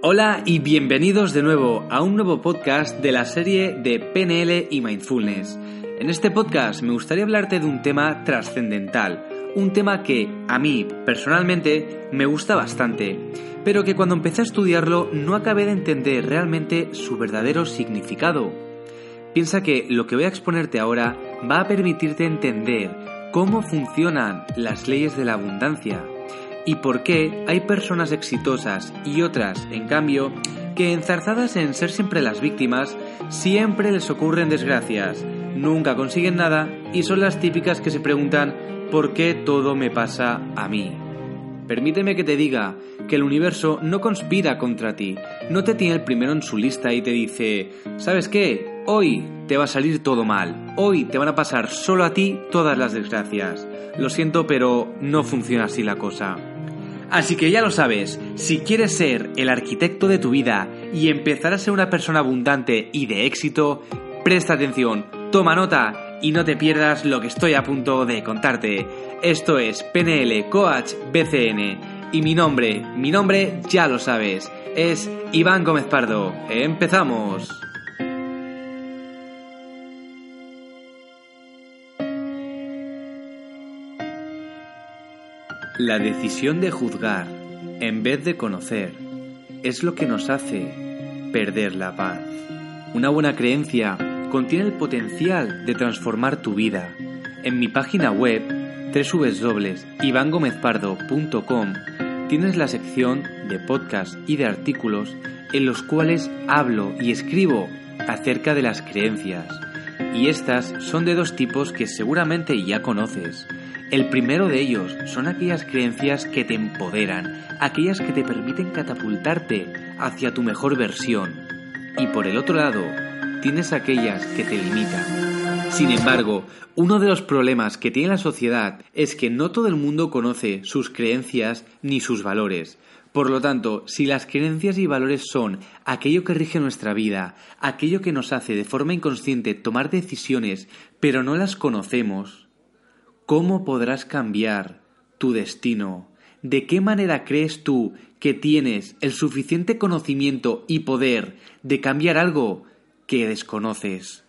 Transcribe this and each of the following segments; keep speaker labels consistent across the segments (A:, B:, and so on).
A: Hola y bienvenidos de nuevo a un nuevo podcast de la serie de PNL y Mindfulness. En este podcast me gustaría hablarte de un tema trascendental, un tema que a mí personalmente me gusta bastante, pero que cuando empecé a estudiarlo no acabé de entender realmente su verdadero significado. Piensa que lo que voy a exponerte ahora va a permitirte entender cómo funcionan las leyes de la abundancia y por qué hay personas exitosas y otras, en cambio, que enzarzadas en ser siempre las víctimas, siempre les ocurren desgracias, nunca consiguen nada y son las típicas que se preguntan ¿por qué todo me pasa a mí? Permíteme que te diga que el universo no conspira contra ti, no te tiene el primero en su lista y te dice, ¿sabes qué? Hoy te va a salir todo mal, hoy te van a pasar solo a ti todas las desgracias. Lo siento, pero no funciona así la cosa. Así que ya lo sabes, si quieres ser el arquitecto de tu vida y empezar a ser una persona abundante y de éxito, presta atención, toma nota y no te pierdas lo que estoy a punto de contarte. Esto es PNL Coach BCN y mi nombre, mi nombre ya lo sabes, es Iván Gómez Pardo. ¡Empezamos! La decisión de juzgar en vez de conocer es lo que nos hace perder la paz. Una buena creencia contiene el potencial de transformar tu vida. En mi página web www.ivangomezpardo.com tienes la sección de podcast y de artículos en los cuales hablo y escribo acerca de las creencias. Y estas son de dos tipos que seguramente ya conoces el primero de ellos son aquellas creencias que te empoderan, aquellas que te permiten catapultarte hacia tu mejor versión. Y por el otro lado, tienes aquellas que te limitan. Sin embargo, uno de los problemas que tiene la sociedad es que no todo el mundo conoce sus creencias ni sus valores. Por lo tanto, si las creencias y valores son aquello que rige nuestra vida, aquello que nos hace de forma inconsciente tomar decisiones, pero no las conocemos, ¿Cómo podrás cambiar tu destino? ¿De qué manera crees tú que tienes el suficiente conocimiento y poder de cambiar algo que desconoces?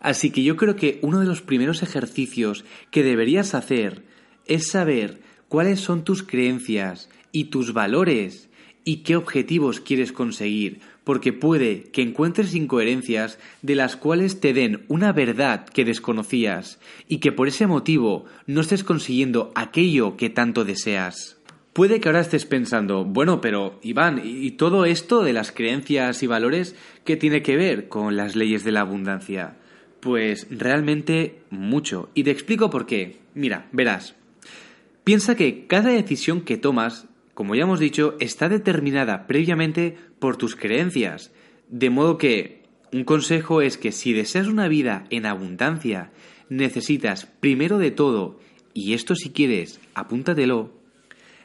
A: Así que yo creo que uno de los primeros ejercicios que deberías hacer es saber cuáles son tus creencias y tus valores y qué objetivos quieres conseguir, porque puede que encuentres incoherencias de las cuales te den una verdad que desconocías y que por ese motivo no estés consiguiendo aquello que tanto deseas. Puede que ahora estés pensando, bueno, pero Iván, ¿y todo esto de las creencias y valores qué tiene que ver con las leyes de la abundancia? Pues realmente mucho. Y te explico por qué. Mira, verás. Piensa que cada decisión que tomas como ya hemos dicho, está determinada previamente por tus creencias. De modo que un consejo es que si deseas una vida en abundancia, necesitas primero de todo, y esto si quieres, apúntatelo,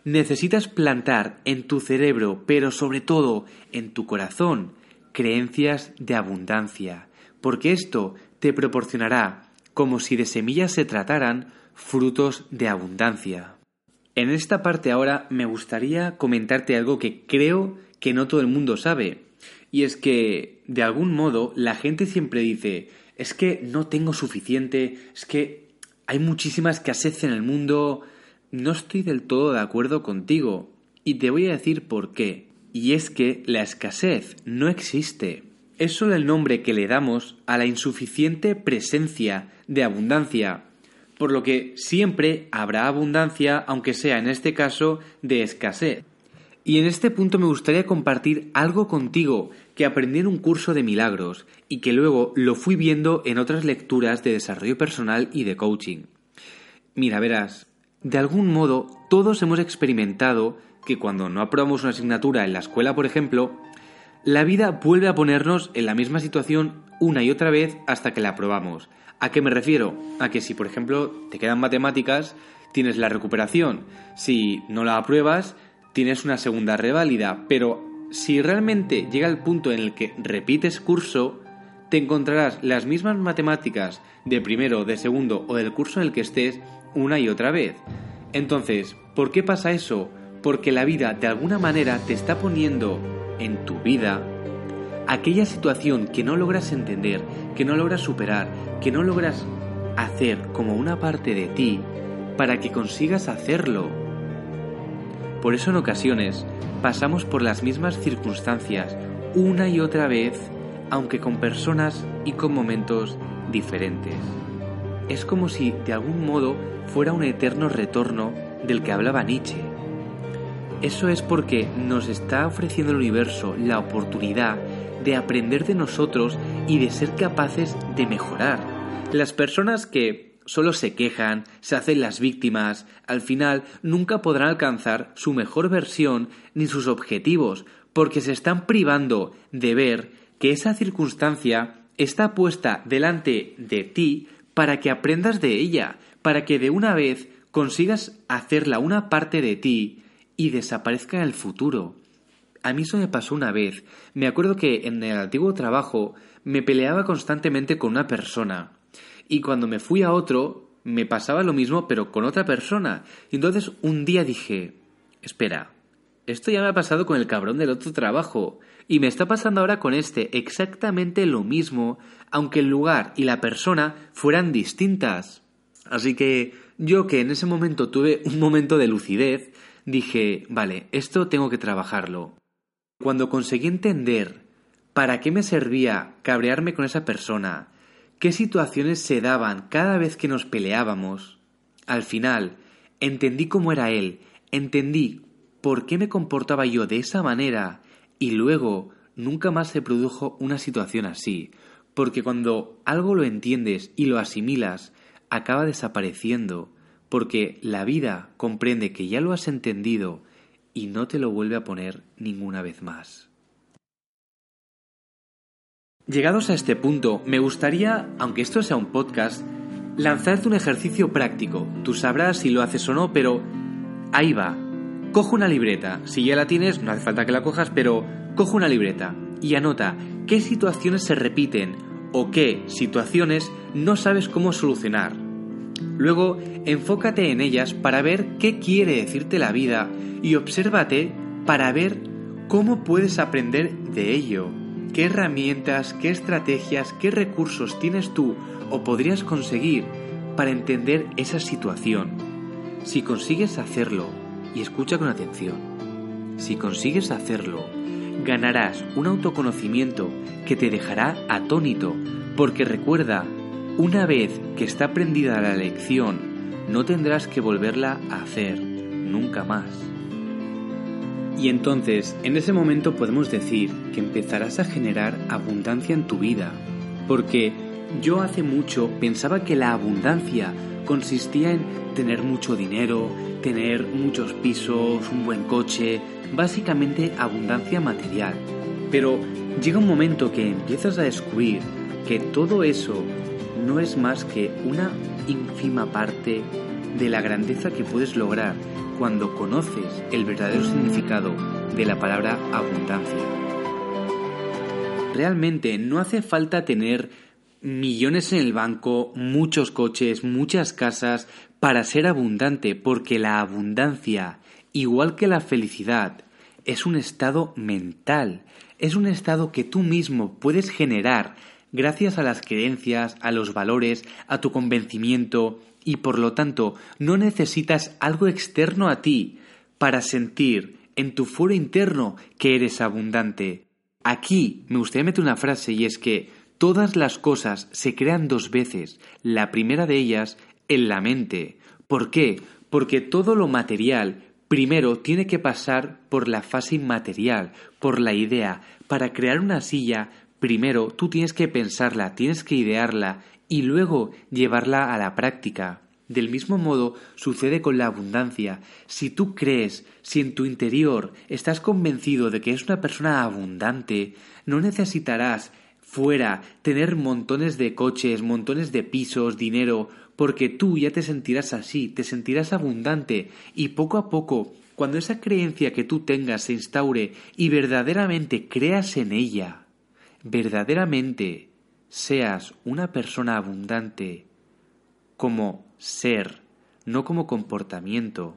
A: necesitas plantar en tu cerebro, pero sobre todo en tu corazón, creencias de abundancia, porque esto te proporcionará, como si de semillas se trataran, frutos de abundancia. En esta parte ahora me gustaría comentarte algo que creo que no todo el mundo sabe. Y es que, de algún modo, la gente siempre dice, es que no tengo suficiente, es que hay muchísima escasez en el mundo, no estoy del todo de acuerdo contigo. Y te voy a decir por qué. Y es que la escasez no existe. Es solo el nombre que le damos a la insuficiente presencia de abundancia por lo que siempre habrá abundancia, aunque sea en este caso de escasez. Y en este punto me gustaría compartir algo contigo que aprendí en un curso de milagros y que luego lo fui viendo en otras lecturas de desarrollo personal y de coaching. Mira, verás, de algún modo todos hemos experimentado que cuando no aprobamos una asignatura en la escuela, por ejemplo, la vida vuelve a ponernos en la misma situación una y otra vez hasta que la aprobamos. ¿A qué me refiero? A que si, por ejemplo, te quedan matemáticas, tienes la recuperación. Si no la apruebas, tienes una segunda reválida. Pero si realmente llega el punto en el que repites curso, te encontrarás las mismas matemáticas de primero, de segundo o del curso en el que estés una y otra vez. Entonces, ¿por qué pasa eso? Porque la vida de alguna manera te está poniendo en tu vida, aquella situación que no logras entender, que no logras superar, que no logras hacer como una parte de ti para que consigas hacerlo. Por eso en ocasiones pasamos por las mismas circunstancias una y otra vez, aunque con personas y con momentos diferentes. Es como si de algún modo fuera un eterno retorno del que hablaba Nietzsche. Eso es porque nos está ofreciendo el universo la oportunidad de aprender de nosotros y de ser capaces de mejorar. Las personas que solo se quejan, se hacen las víctimas, al final nunca podrán alcanzar su mejor versión ni sus objetivos, porque se están privando de ver que esa circunstancia está puesta delante de ti para que aprendas de ella, para que de una vez consigas hacerla una parte de ti y desaparezca en el futuro. A mí eso me pasó una vez. Me acuerdo que en el antiguo trabajo me peleaba constantemente con una persona. Y cuando me fui a otro, me pasaba lo mismo, pero con otra persona. Y entonces un día dije, espera, esto ya me ha pasado con el cabrón del otro trabajo. Y me está pasando ahora con este exactamente lo mismo, aunque el lugar y la persona fueran distintas. Así que yo que en ese momento tuve un momento de lucidez, dije, vale, esto tengo que trabajarlo. Cuando conseguí entender para qué me servía cabrearme con esa persona, qué situaciones se daban cada vez que nos peleábamos, al final entendí cómo era él, entendí por qué me comportaba yo de esa manera y luego nunca más se produjo una situación así, porque cuando algo lo entiendes y lo asimilas, acaba desapareciendo, porque la vida comprende que ya lo has entendido y no te lo vuelve a poner ninguna vez más. Llegados a este punto, me gustaría, aunque esto sea un podcast, lanzarte un ejercicio práctico. Tú sabrás si lo haces o no, pero ahí va. Coge una libreta. Si ya la tienes, no hace falta que la cojas, pero coge una libreta y anota qué situaciones se repiten o qué situaciones no sabes cómo solucionar. Luego, enfócate en ellas para ver qué quiere decirte la vida y obsérvate para ver cómo puedes aprender de ello. ¿Qué herramientas, qué estrategias, qué recursos tienes tú o podrías conseguir para entender esa situación? Si consigues hacerlo, y escucha con atención, si consigues hacerlo, ganarás un autoconocimiento que te dejará atónito, porque recuerda, una vez que está aprendida la lección, no tendrás que volverla a hacer nunca más. Y entonces, en ese momento podemos decir que empezarás a generar abundancia en tu vida, porque yo hace mucho pensaba que la abundancia consistía en tener mucho dinero, tener muchos pisos, un buen coche, básicamente abundancia material. Pero llega un momento que empiezas a descubrir que todo eso no es más que una ínfima parte de la grandeza que puedes lograr cuando conoces el verdadero significado de la palabra abundancia. Realmente no hace falta tener millones en el banco, muchos coches, muchas casas para ser abundante, porque la abundancia, igual que la felicidad, es un estado mental, es un estado que tú mismo puedes generar gracias a las creencias, a los valores, a tu convencimiento, y por lo tanto no necesitas algo externo a ti para sentir en tu foro interno que eres abundante. Aquí me gustaría meter una frase y es que todas las cosas se crean dos veces, la primera de ellas en la mente. ¿Por qué? Porque todo lo material primero tiene que pasar por la fase inmaterial, por la idea. Para crear una silla, primero tú tienes que pensarla, tienes que idearla y luego llevarla a la práctica. Del mismo modo sucede con la abundancia. Si tú crees, si en tu interior estás convencido de que es una persona abundante, no necesitarás fuera tener montones de coches, montones de pisos, dinero, porque tú ya te sentirás así, te sentirás abundante y poco a poco, cuando esa creencia que tú tengas se instaure y verdaderamente creas en ella, verdaderamente seas una persona abundante como ser, no como comportamiento,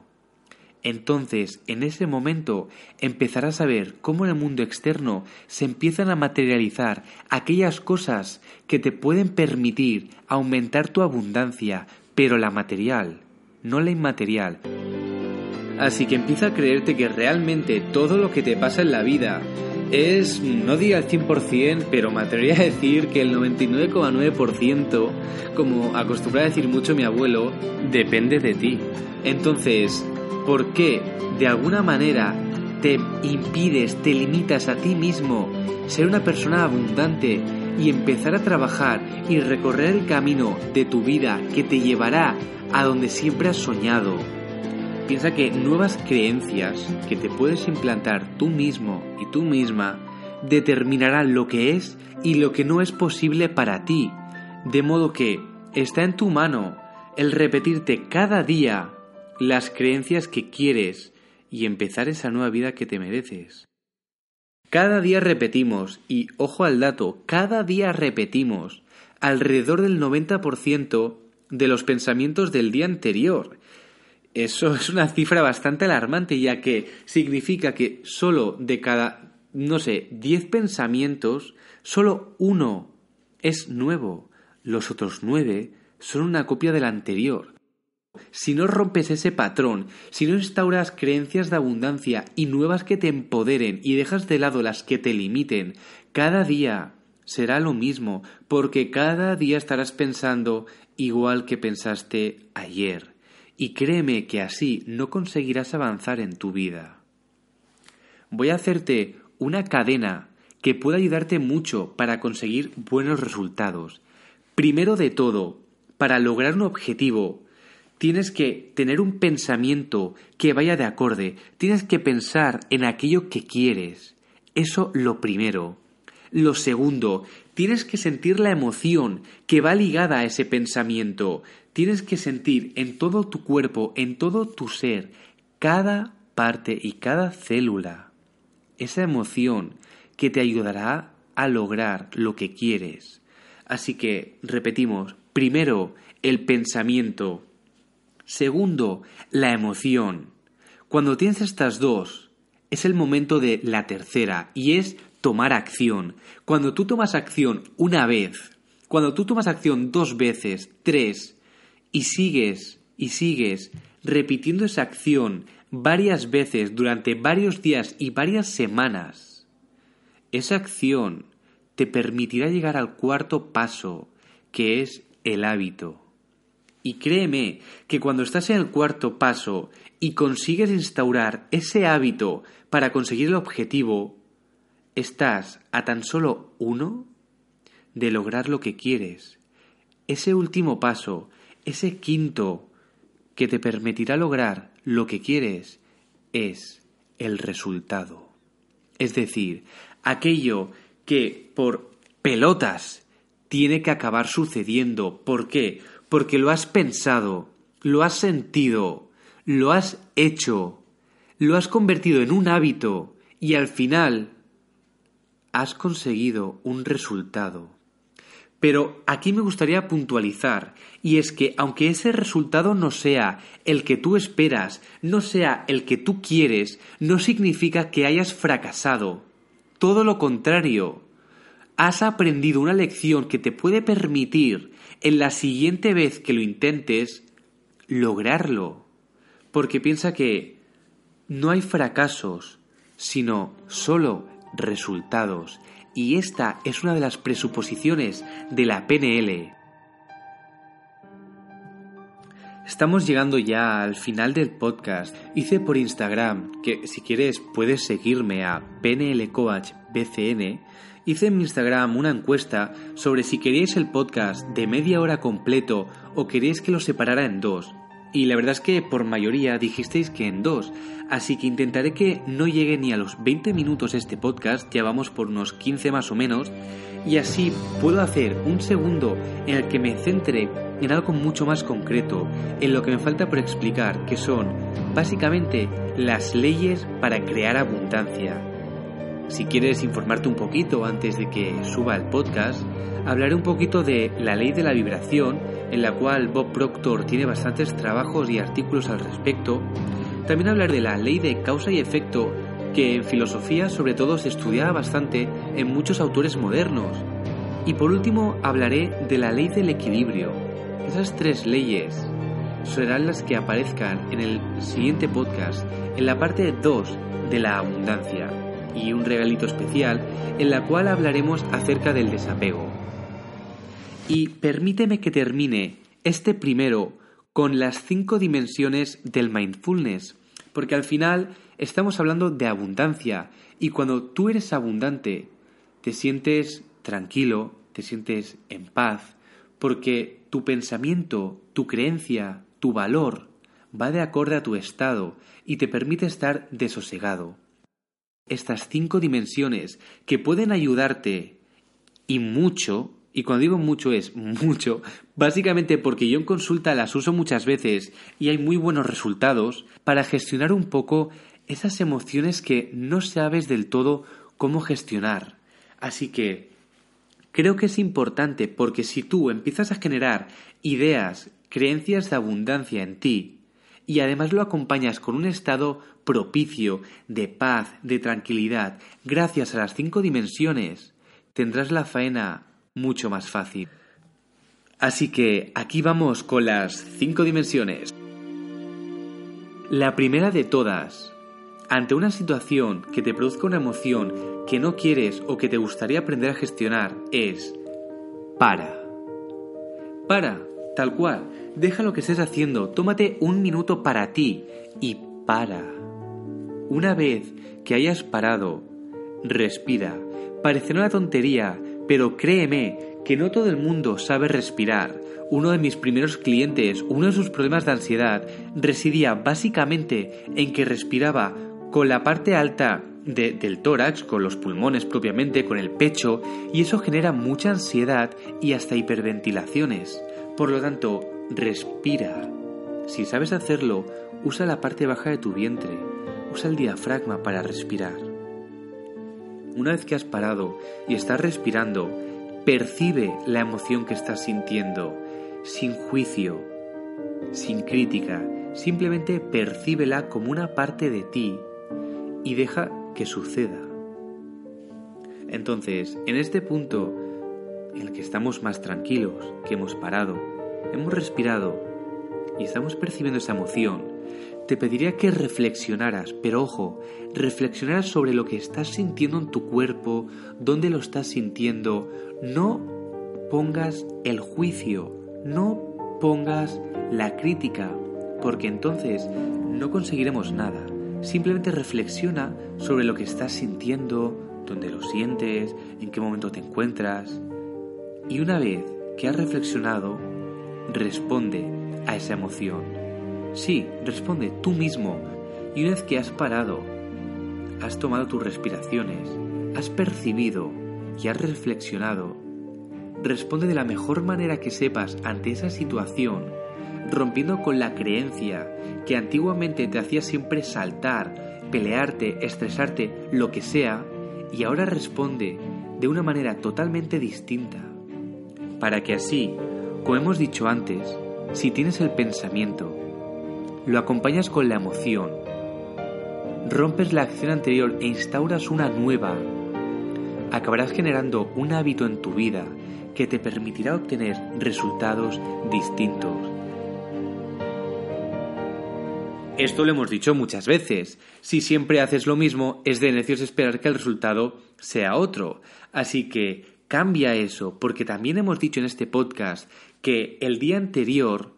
A: entonces, en ese momento, empezarás a ver cómo en el mundo externo se empiezan a materializar aquellas cosas que te pueden permitir aumentar tu abundancia, pero la material, no la inmaterial. Así que empieza a creerte que realmente todo lo que te pasa en la vida es, no diga el 100%, pero me atrevería a decir que el 99,9%, como acostumbra a decir mucho mi abuelo, depende de ti. Entonces, ¿Por qué de alguna manera te impides, te limitas a ti mismo ser una persona abundante y empezar a trabajar y recorrer el camino de tu vida que te llevará a donde siempre has soñado? Piensa que nuevas creencias que te puedes implantar tú mismo y tú misma determinarán lo que es y lo que no es posible para ti. De modo que está en tu mano el repetirte cada día las creencias que quieres y empezar esa nueva vida que te mereces. Cada día repetimos, y ojo al dato, cada día repetimos alrededor del 90% de los pensamientos del día anterior. Eso es una cifra bastante alarmante, ya que significa que solo de cada, no sé, 10 pensamientos, solo uno es nuevo. Los otros nueve son una copia del anterior. Si no rompes ese patrón, si no instauras creencias de abundancia y nuevas que te empoderen y dejas de lado las que te limiten, cada día será lo mismo, porque cada día estarás pensando igual que pensaste ayer. Y créeme que así no conseguirás avanzar en tu vida. Voy a hacerte una cadena que pueda ayudarte mucho para conseguir buenos resultados. Primero de todo, para lograr un objetivo, tienes que tener un pensamiento que vaya de acorde, tienes que pensar en aquello que quieres. Eso lo primero. Lo segundo, tienes que sentir la emoción que va ligada a ese pensamiento. Tienes que sentir en todo tu cuerpo, en todo tu ser, cada parte y cada célula, esa emoción que te ayudará a lograr lo que quieres. Así que, repetimos, primero el pensamiento, Segundo, la emoción. Cuando tienes estas dos, es el momento de la tercera y es tomar acción. Cuando tú tomas acción una vez, cuando tú tomas acción dos veces, tres, y sigues y sigues repitiendo esa acción varias veces durante varios días y varias semanas, esa acción te permitirá llegar al cuarto paso, que es el hábito. Y créeme que cuando estás en el cuarto paso y consigues instaurar ese hábito para conseguir el objetivo, estás a tan solo uno de lograr lo que quieres. Ese último paso, ese quinto que te permitirá lograr lo que quieres, es el resultado. Es decir, aquello que por pelotas tiene que acabar sucediendo. ¿Por qué? porque lo has pensado, lo has sentido, lo has hecho, lo has convertido en un hábito y al final has conseguido un resultado. Pero aquí me gustaría puntualizar, y es que aunque ese resultado no sea el que tú esperas, no sea el que tú quieres, no significa que hayas fracasado. Todo lo contrario, has aprendido una lección que te puede permitir en la siguiente vez que lo intentes lograrlo. Porque piensa que no hay fracasos, sino solo resultados. Y esta es una de las presuposiciones de la PNL. Estamos llegando ya al final del podcast. Hice por Instagram, que si quieres puedes seguirme a PNLCoachBCN hice en mi Instagram una encuesta sobre si queríais el podcast de media hora completo o queréis que lo separara en dos. Y la verdad es que por mayoría dijisteis que en dos, así que intentaré que no llegue ni a los 20 minutos este podcast, ya vamos por unos 15 más o menos, y así puedo hacer un segundo en el que me centre en algo mucho más concreto, en lo que me falta por explicar, que son básicamente las leyes para crear abundancia. Si quieres informarte un poquito antes de que suba el podcast, hablaré un poquito de la ley de la vibración, en la cual Bob Proctor tiene bastantes trabajos y artículos al respecto. También hablaré de la ley de causa y efecto, que en filosofía sobre todo se estudiaba bastante en muchos autores modernos. Y por último hablaré de la ley del equilibrio. Esas tres leyes serán las que aparezcan en el siguiente podcast, en la parte 2 de la abundancia y un regalito especial en la cual hablaremos acerca del desapego. Y permíteme que termine este primero con las cinco dimensiones del mindfulness, porque al final estamos hablando de abundancia y cuando tú eres abundante te sientes tranquilo, te sientes en paz, porque tu pensamiento, tu creencia, tu valor va de acorde a tu estado y te permite estar desosegado. Estas cinco dimensiones que pueden ayudarte y mucho y cuando digo mucho es mucho, básicamente porque yo en consulta las uso muchas veces y hay muy buenos resultados para gestionar un poco esas emociones que no sabes del todo cómo gestionar. Así que creo que es importante porque si tú empiezas a generar ideas, creencias de abundancia en ti, y además lo acompañas con un estado propicio de paz, de tranquilidad, gracias a las cinco dimensiones, tendrás la faena mucho más fácil. Así que aquí vamos con las cinco dimensiones. La primera de todas, ante una situación que te produzca una emoción que no quieres o que te gustaría aprender a gestionar, es para. Para, tal cual. Deja lo que estés haciendo, tómate un minuto para ti y para. Una vez que hayas parado, respira. Parecerá una tontería, pero créeme que no todo el mundo sabe respirar. Uno de mis primeros clientes, uno de sus problemas de ansiedad, residía básicamente en que respiraba con la parte alta del tórax, con los pulmones propiamente, con el pecho, y eso genera mucha ansiedad y hasta hiperventilaciones. Por lo tanto, respira. Si sabes hacerlo, usa la parte baja de tu vientre, usa el diafragma para respirar. Una vez que has parado y estás respirando, percibe la emoción que estás sintiendo, sin juicio, sin crítica, simplemente percíbela como una parte de ti y deja que suceda. Entonces, en este punto en el que estamos más tranquilos, que hemos parado, hemos respirado y estamos percibiendo esa emoción, te pediría que reflexionaras, pero ojo, reflexionaras sobre lo que estás sintiendo en tu cuerpo, dónde lo estás sintiendo. No pongas el juicio, no pongas la crítica, porque entonces no conseguiremos nada. Simplemente reflexiona sobre lo que estás sintiendo, dónde lo sientes, en qué momento te encuentras. Y una vez que has reflexionado, responde a esa emoción. Sí, responde tú mismo. Y una vez que has parado, has tomado tus respiraciones, has percibido y has reflexionado, responde de la mejor manera que sepas ante esa situación, rompiendo con la creencia que antiguamente te hacía siempre saltar, pelearte, estresarte, lo que sea, y ahora responde de una manera totalmente distinta. Para que así, como hemos dicho antes, si tienes el pensamiento, lo acompañas con la emoción. Rompes la acción anterior e instauras una nueva. Acabarás generando un hábito en tu vida que te permitirá obtener resultados distintos. Esto lo hemos dicho muchas veces. Si siempre haces lo mismo, es de necios esperar que el resultado sea otro. Así que cambia eso, porque también hemos dicho en este podcast que el día anterior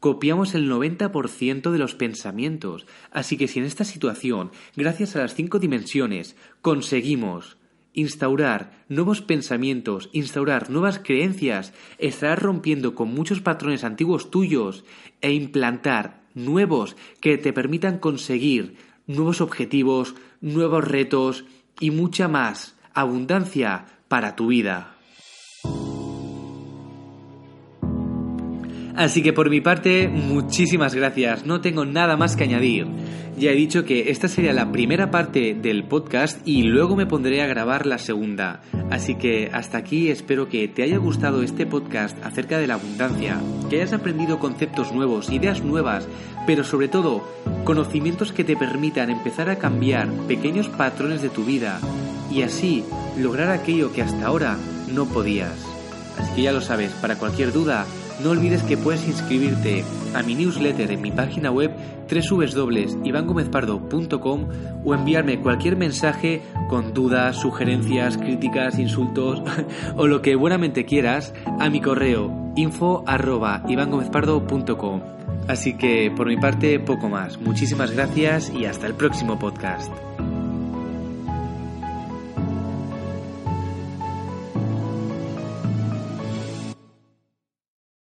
A: copiamos el 90% de los pensamientos. Así que si en esta situación, gracias a las cinco dimensiones, conseguimos instaurar nuevos pensamientos, instaurar nuevas creencias, estarás rompiendo con muchos patrones antiguos tuyos e implantar nuevos que te permitan conseguir nuevos objetivos, nuevos retos y mucha más abundancia para tu vida. Así que por mi parte, muchísimas gracias. No tengo nada más que añadir. Ya he dicho que esta sería la primera parte del podcast y luego me pondré a grabar la segunda. Así que hasta aquí espero que te haya gustado este podcast acerca de la abundancia, que hayas aprendido conceptos nuevos, ideas nuevas, pero sobre todo conocimientos que te permitan empezar a cambiar pequeños patrones de tu vida y así lograr aquello que hasta ahora no podías. Así que ya lo sabes, para cualquier duda, no olvides que puedes inscribirte a mi newsletter en mi página web www.ivangomezpardo.com o enviarme cualquier mensaje con dudas, sugerencias, críticas, insultos o lo que buenamente quieras a mi correo info@ivangomezpardo.com. Así que por mi parte poco más. Muchísimas gracias y hasta el próximo podcast.